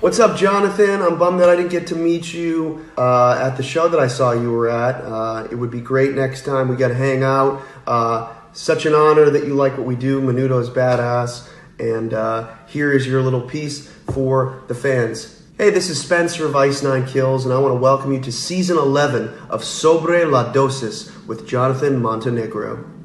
What's up, Jonathan? I'm bummed that I didn't get to meet you uh, at the show that I saw you were at. Uh, it would be great next time we got to hang out. Uh, such an honor that you like what we do. Menudo is badass. And uh, here is your little piece for the fans. Hey, this is Spencer of Ice Nine Kills, and I want to welcome you to season 11 of Sobre la Dosis with Jonathan Montenegro.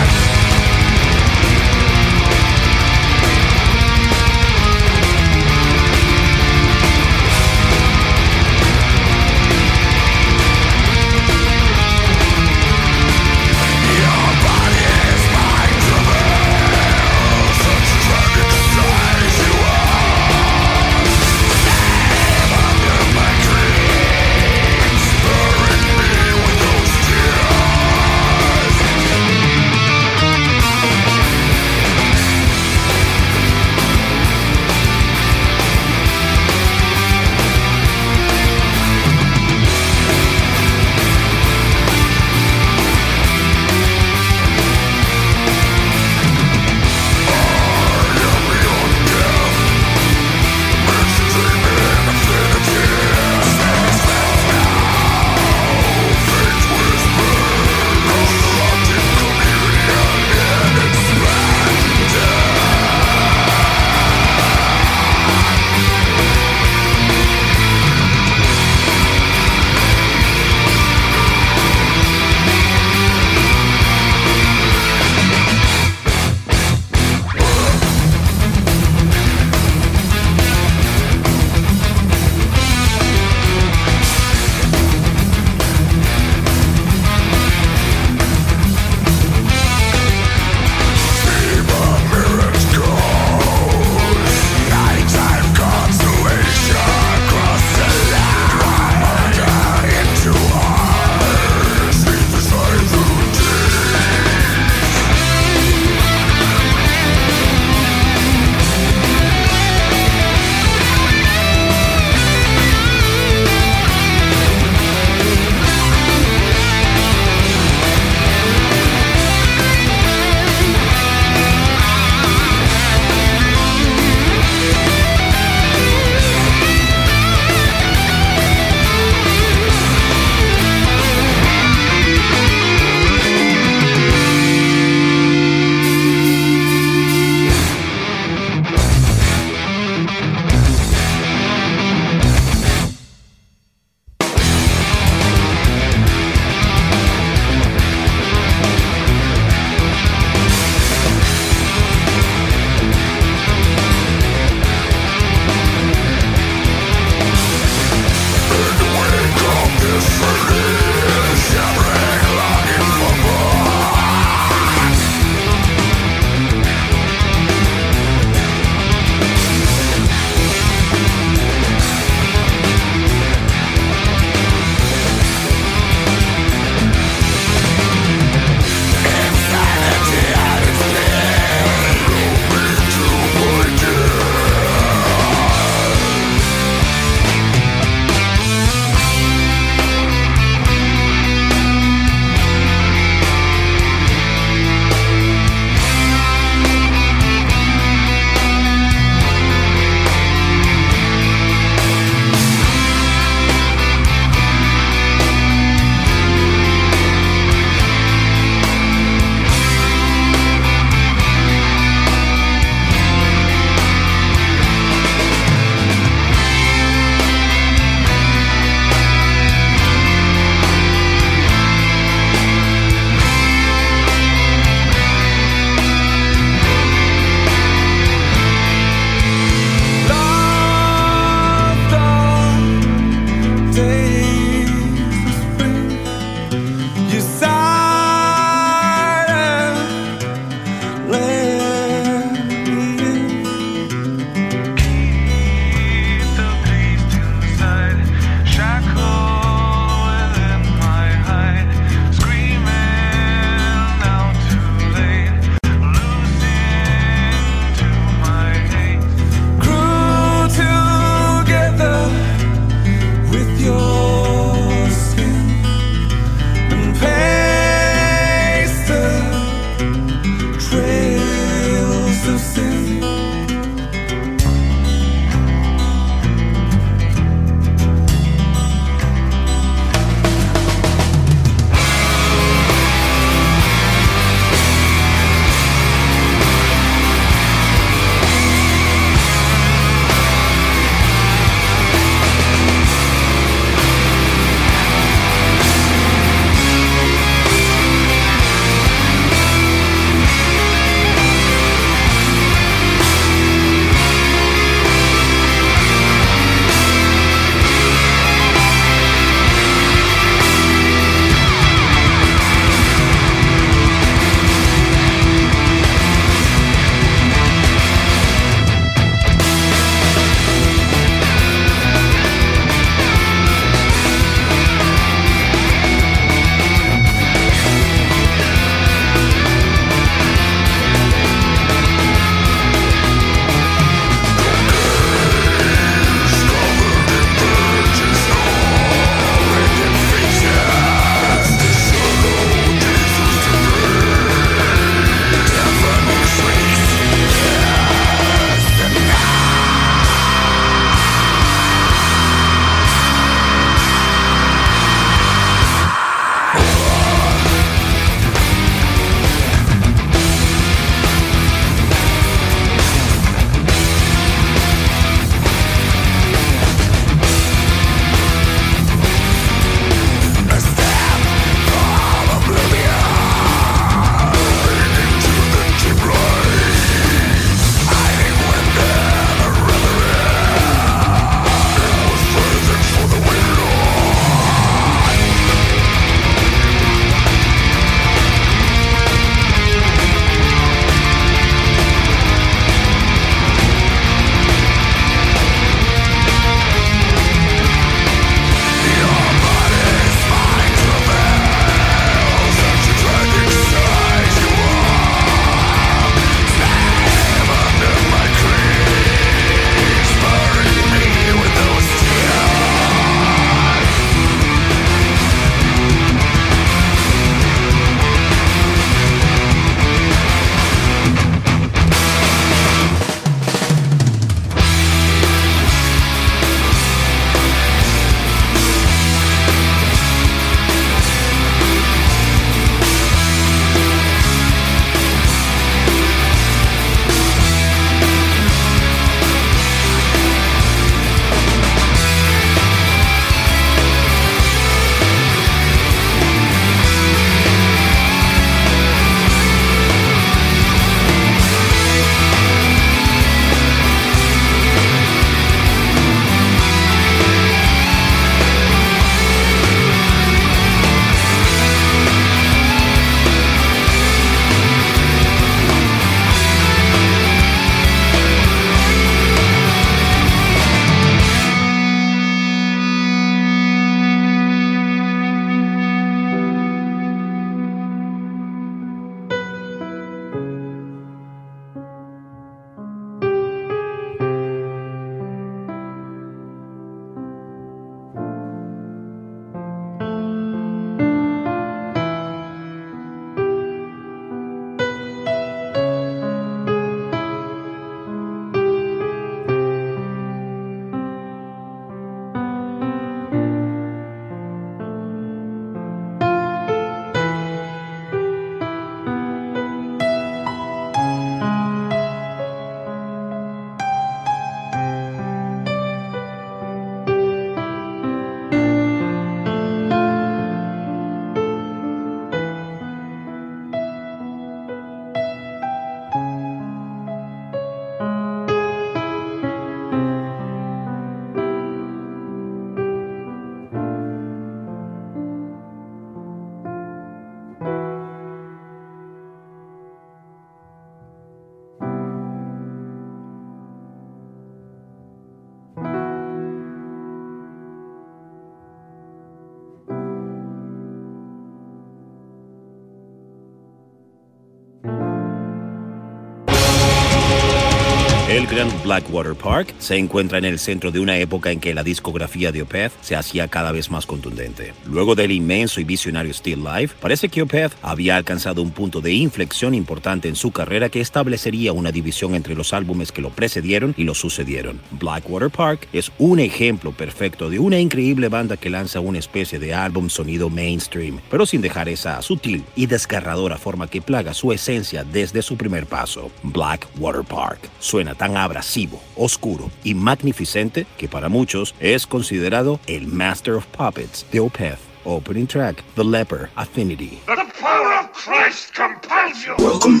Blackwater Park se encuentra en el centro de una época en que la discografía de Opeth se hacía cada vez más contundente. Luego del inmenso y visionario Still Life, parece que Opeth había alcanzado un punto de inflexión importante en su carrera que establecería una división entre los álbumes que lo precedieron y lo sucedieron. Blackwater Park es un ejemplo perfecto de una increíble banda que lanza una especie de álbum sonido mainstream, pero sin dejar esa sutil y desgarradora forma que plaga su esencia desde su primer paso. Blackwater Park suena tan abrasivo, oscuro y magnificente que para muchos es considerado el Master of Puppets de Opeth. Opening track, The Leper Affinity. The power of Christ compels you. Welcome.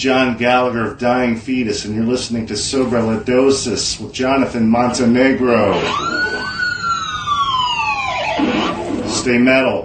John Gallagher of Dying Fetus, and you're listening to Sobreladosis with Jonathan Montenegro. Stay metal.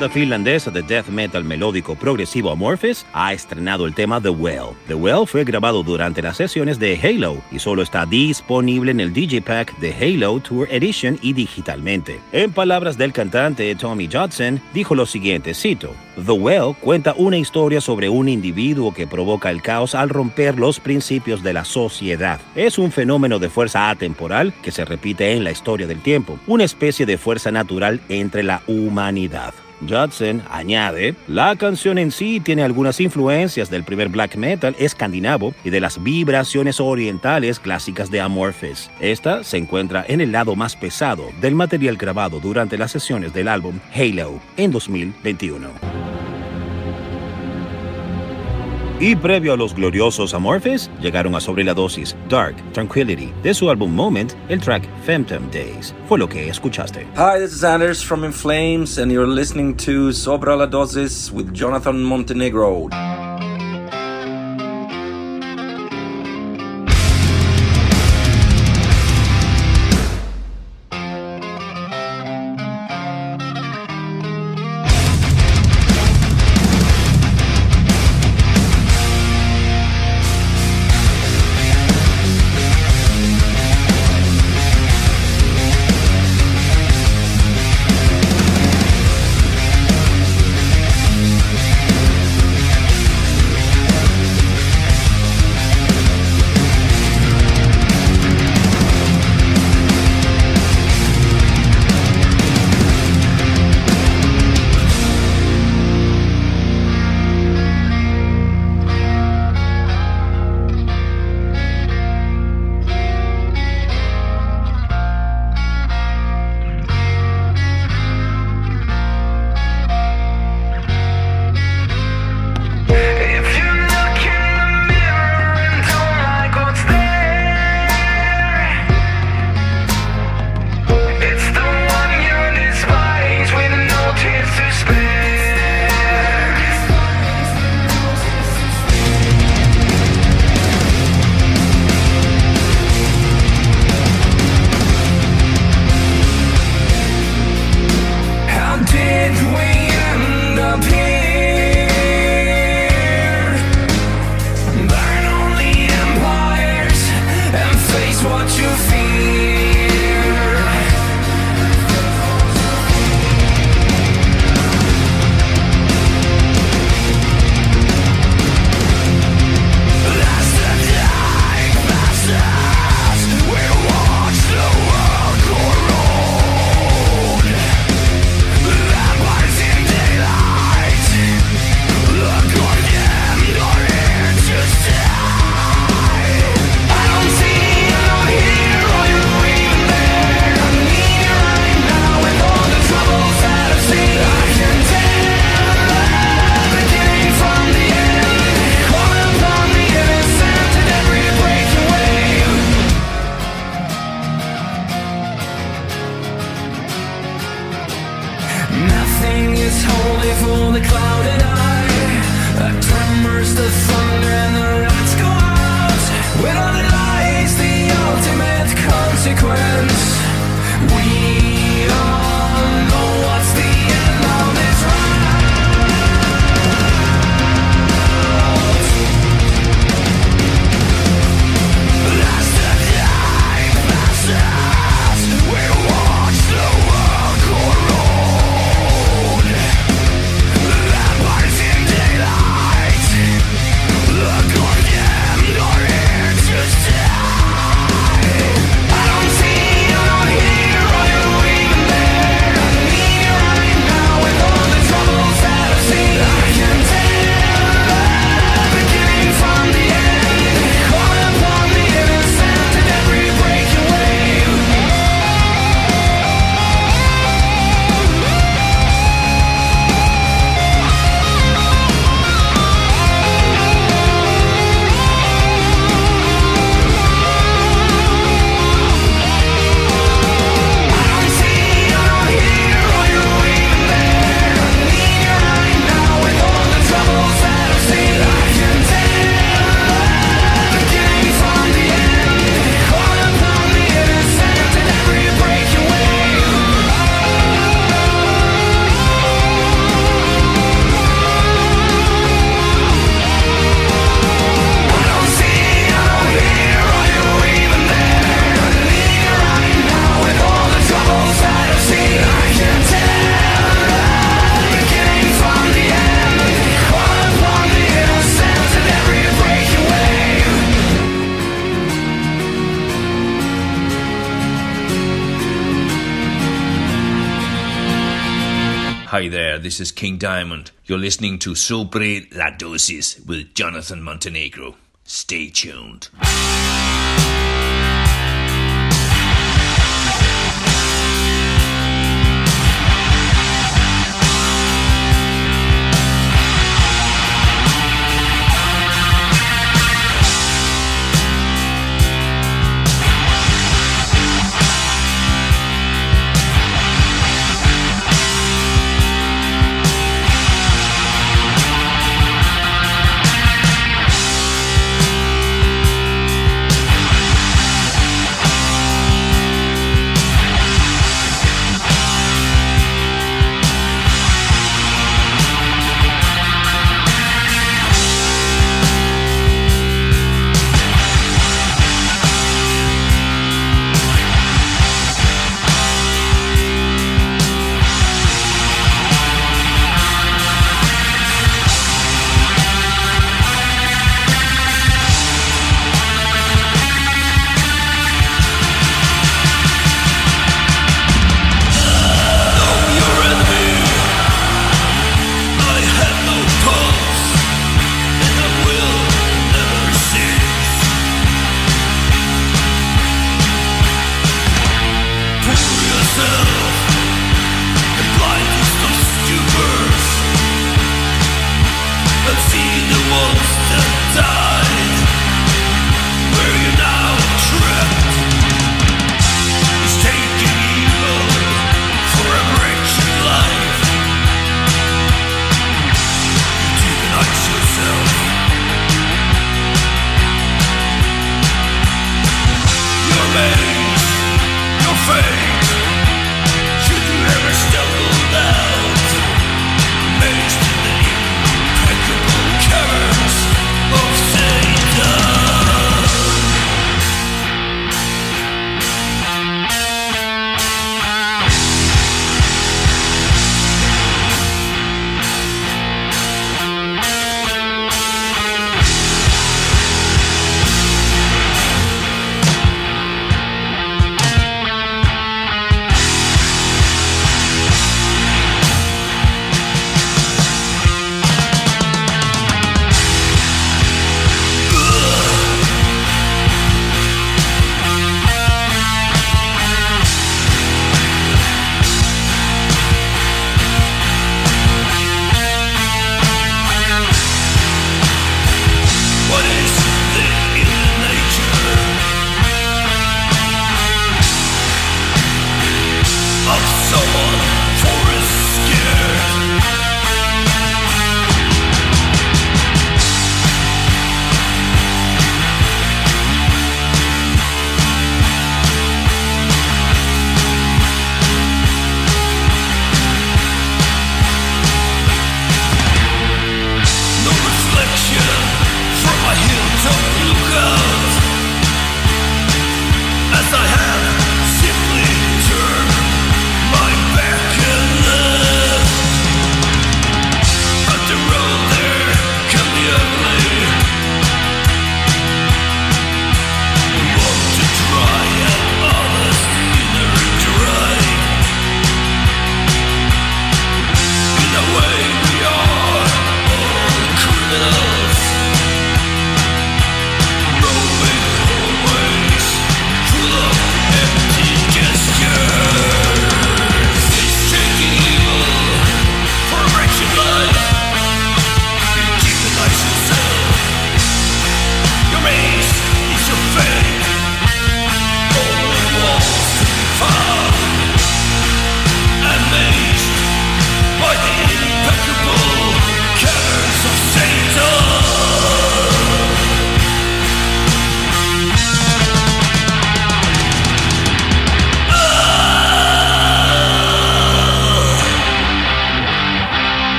Banda finlandesa de death metal melódico progresivo Amorphis ha estrenado el tema The Well. The Well fue grabado durante las sesiones de Halo y solo está disponible en el DJ Pack de Halo Tour Edition y digitalmente. En palabras del cantante Tommy Judson, dijo lo siguiente, cito, The Well cuenta una historia sobre un individuo que provoca el caos al romper los principios de la sociedad. Es un fenómeno de fuerza atemporal que se repite en la historia del tiempo, una especie de fuerza natural entre la humanidad. Judson añade, la canción en sí tiene algunas influencias del primer black metal escandinavo y de las vibraciones orientales clásicas de Amorphis. Esta se encuentra en el lado más pesado del material grabado durante las sesiones del álbum Halo en 2021. Y previo a los gloriosos Amorphis, llegaron a sobre la dosis Dark Tranquility de su álbum Moment, el track Phantom Days. Fue lo que escuchaste. Hi, this is Anders from In Flames, and you're listening to Sobra la Dosis with Jonathan Montenegro. King Diamond. You're listening to Sobre la Dosis with Jonathan Montenegro. Stay tuned.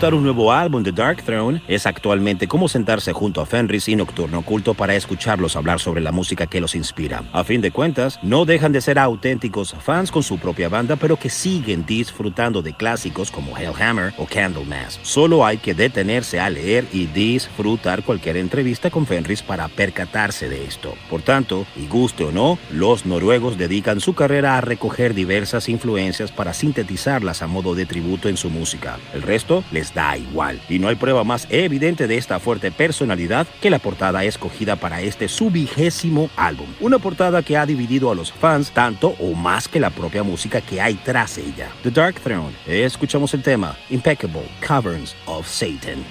Afrontar un nuevo álbum de Dark Throne es actualmente como sentarse junto a Fenris y Nocturno Oculto para escucharlos hablar sobre la música que los inspira. A fin de cuentas, no dejan de ser auténticos fans con su propia banda, pero que siguen disfrutando de clásicos como Hellhammer o Candlemass. Solo hay que detenerse a leer y disfrutar cualquier entrevista con Fenris para percatarse de esto. Por tanto, y guste o no, los noruegos dedican su carrera a recoger diversas influencias para sintetizarlas a modo de tributo en su música. El resto les da igual. Y no hay prueba más evidente de esta fuerte personalidad que la portada escogida para este su vigésimo álbum. Una portada que ha dividido a los fans tanto o más que la propia música que hay tras ella. The Dark Throne. Escuchamos el tema Impeccable Caverns of Satan.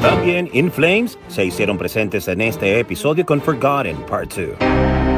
También In Flames se hicieron presentes en este episodio con Forgotten Part 2.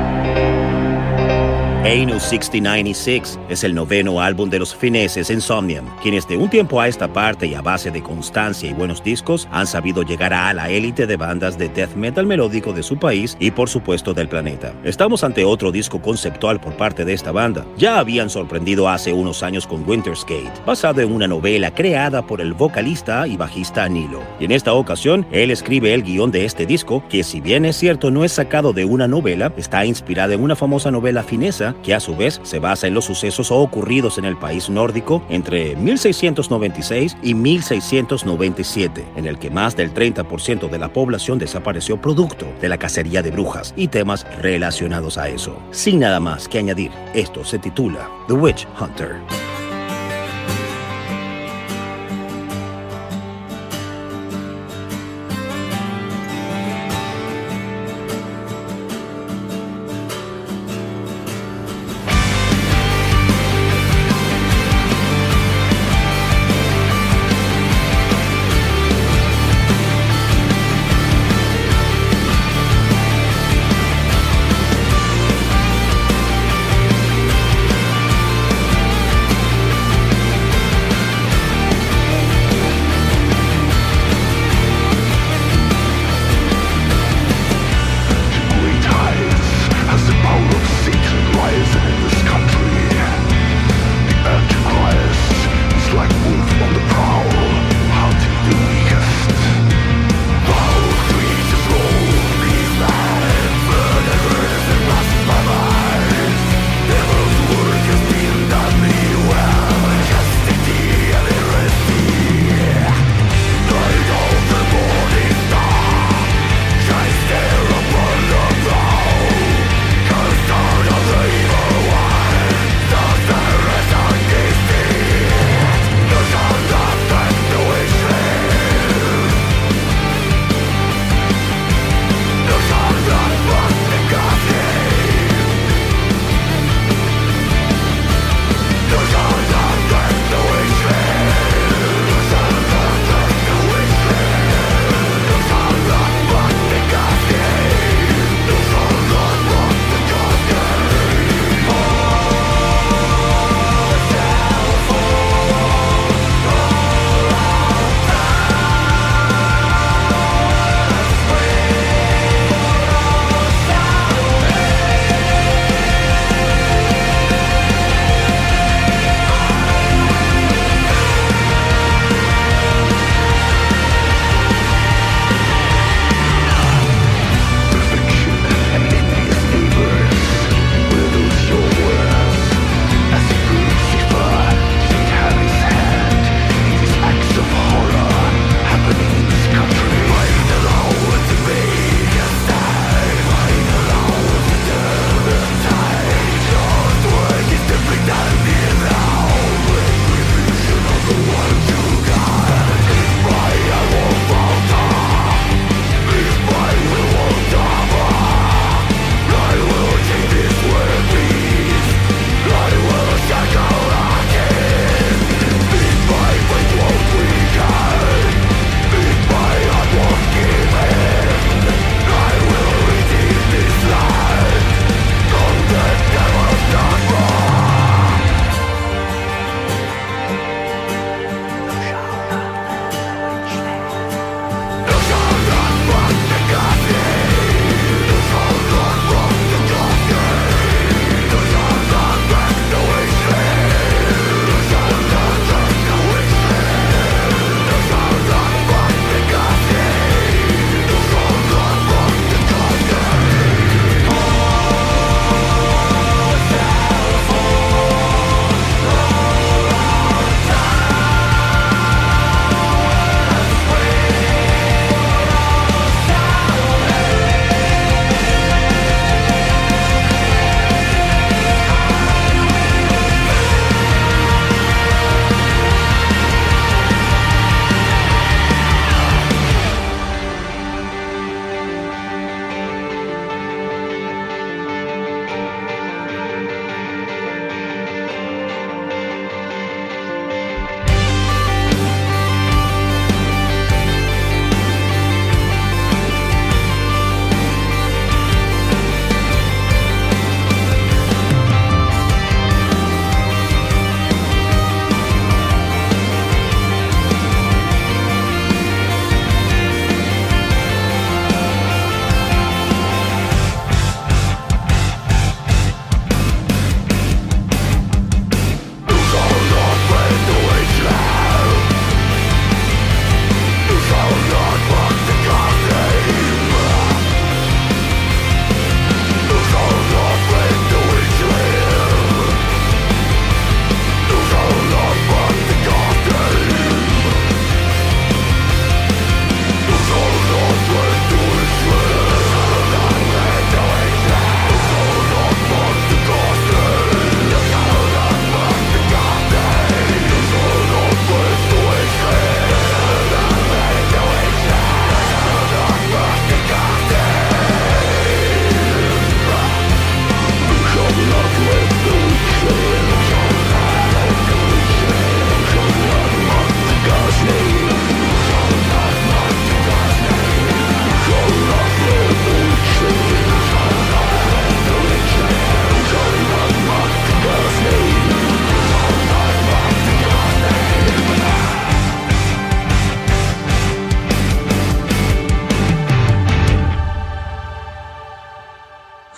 Anus 6096 es el noveno álbum de los fineses Insomnium, quienes de un tiempo a esta parte y a base de constancia y buenos discos han sabido llegar a la élite de bandas de death metal melódico de su país y por supuesto del planeta. Estamos ante otro disco conceptual por parte de esta banda. Ya habían sorprendido hace unos años con Winter's Gate, basado en una novela creada por el vocalista y bajista Nilo. Y en esta ocasión, él escribe el guion de este disco, que si bien es cierto no es sacado de una novela, está inspirada en una famosa novela finesa que a su vez se basa en los sucesos ocurridos en el país nórdico entre 1696 y 1697, en el que más del 30% de la población desapareció producto de la cacería de brujas y temas relacionados a eso. Sin nada más que añadir, esto se titula The Witch Hunter.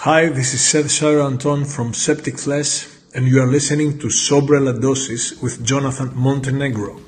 Hi, this is Seth Sarah Anton from Septic Flesh, and you are listening to Sobre la Dosis with Jonathan Montenegro.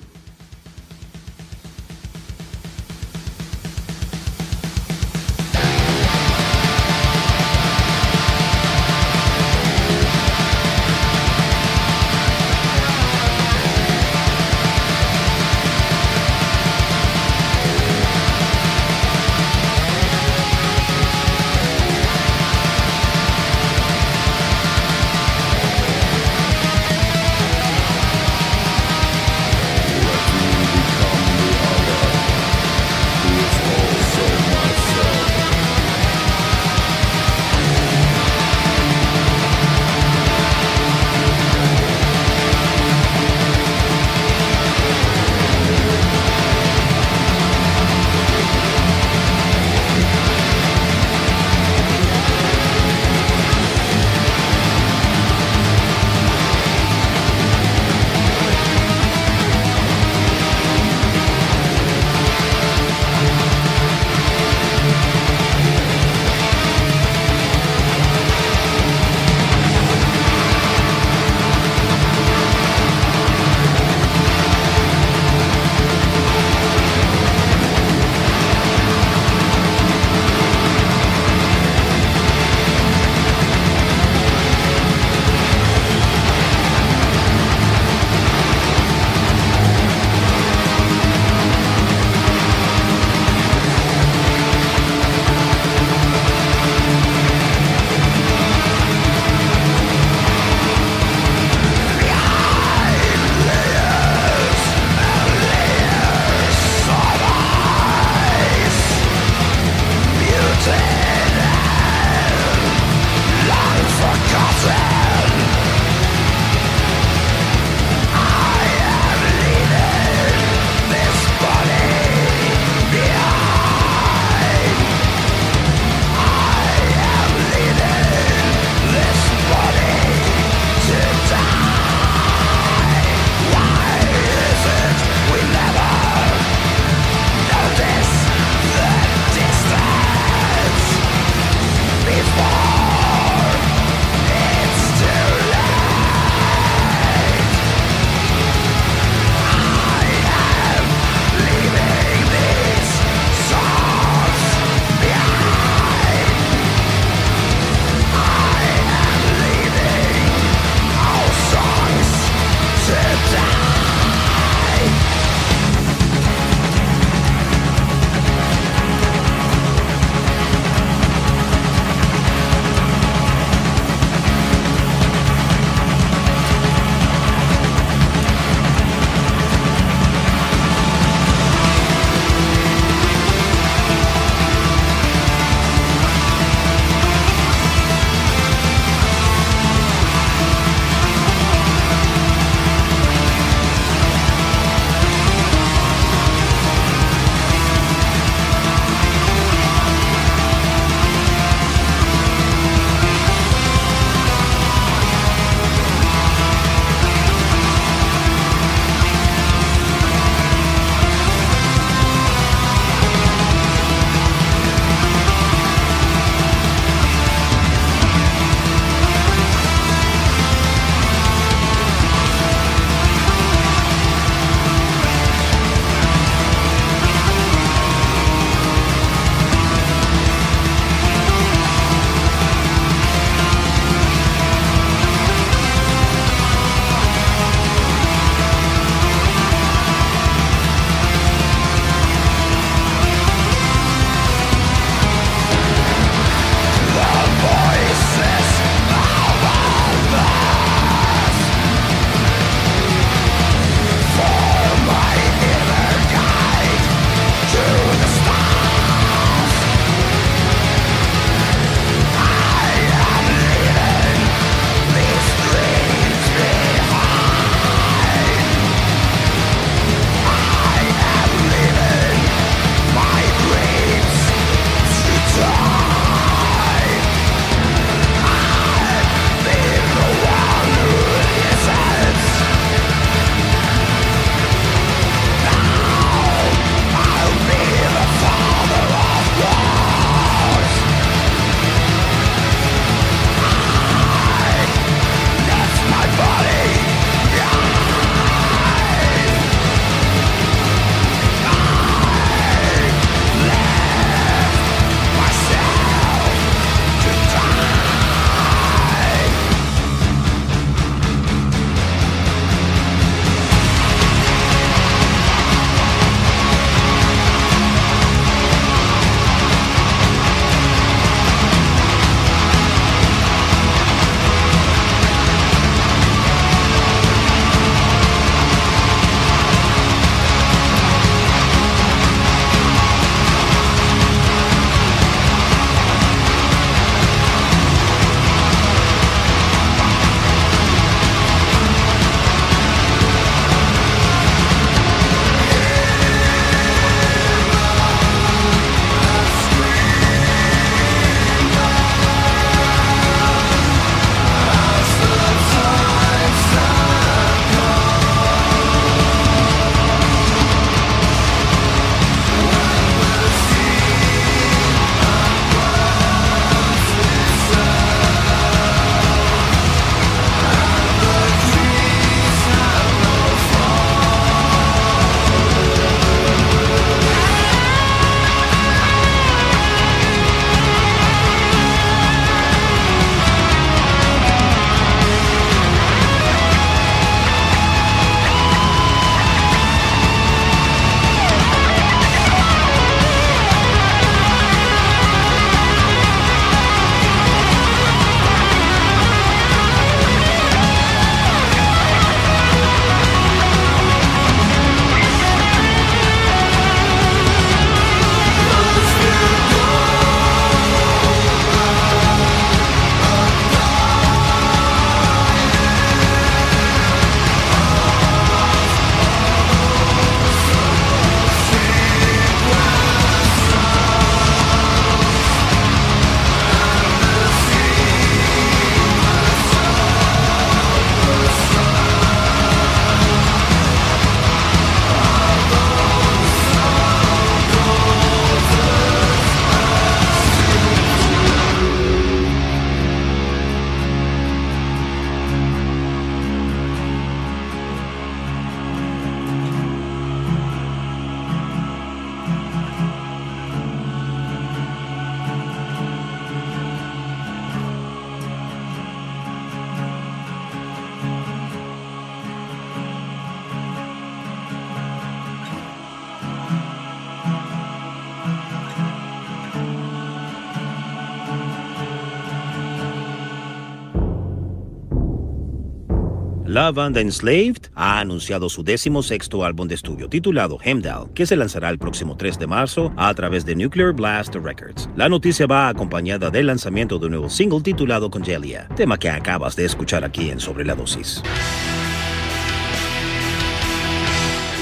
La banda Enslaved ha anunciado su décimo sexto álbum de estudio titulado Hemdal, que se lanzará el próximo 3 de marzo a través de Nuclear Blast Records. La noticia va acompañada del lanzamiento de un nuevo single titulado Congelia, tema que acabas de escuchar aquí en Sobre la Dosis.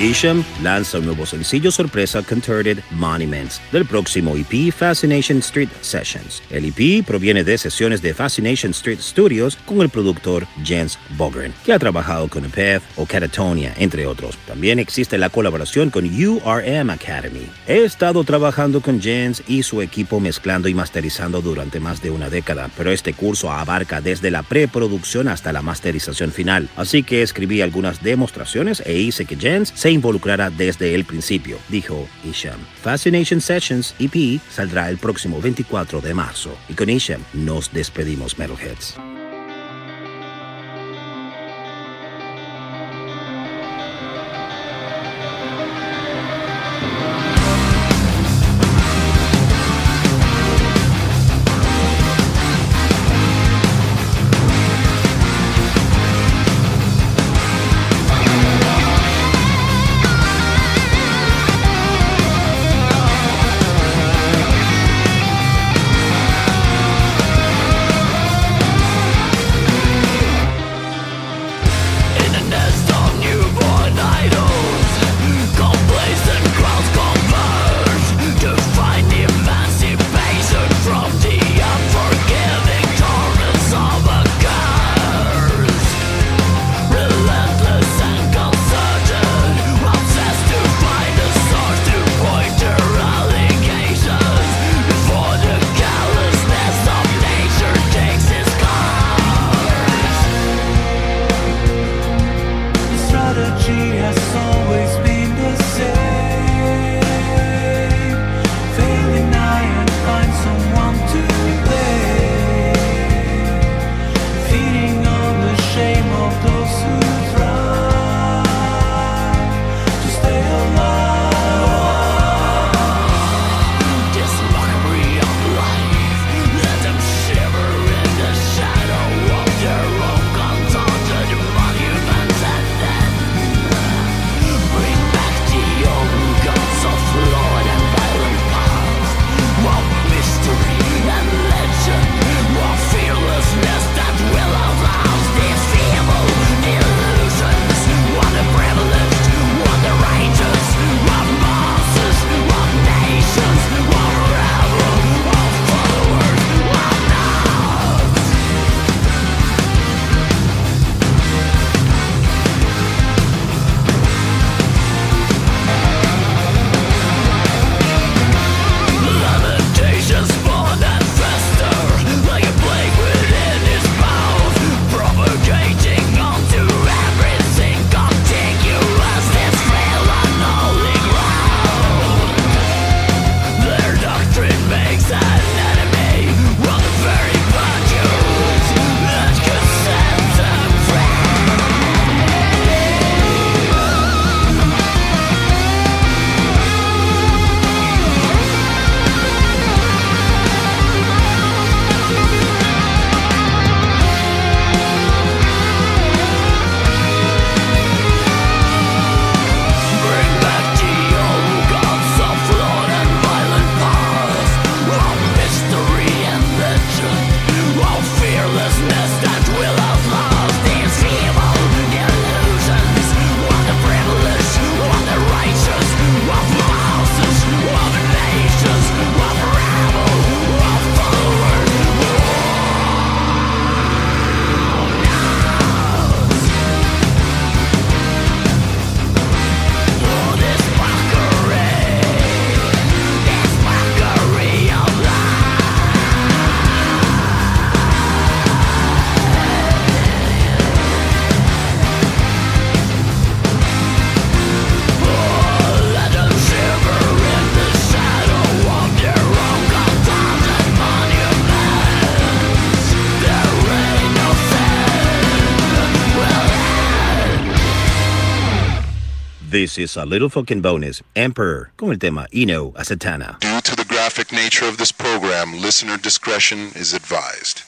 Isham lanza un nuevo sencillo sorpresa Contorted Monuments del próximo EP Fascination Street Sessions. El EP proviene de sesiones de Fascination Street Studios con el productor Jens Bogren, que ha trabajado con Epeth o Catatonia, entre otros. También existe la colaboración con URM Academy. He estado trabajando con Jens y su equipo mezclando y masterizando durante más de una década, pero este curso abarca desde la preproducción hasta la masterización final. Así que escribí algunas demostraciones e hice que Jens se involucrara desde el principio, dijo Isham. Fascination Sessions EP saldrá el próximo 24 de marzo y con Isham nos despedimos Metalheads. This is a little fucking bonus. Emperor con el tema Ino a Satana. Due to the graphic nature of this program, listener discretion is advised.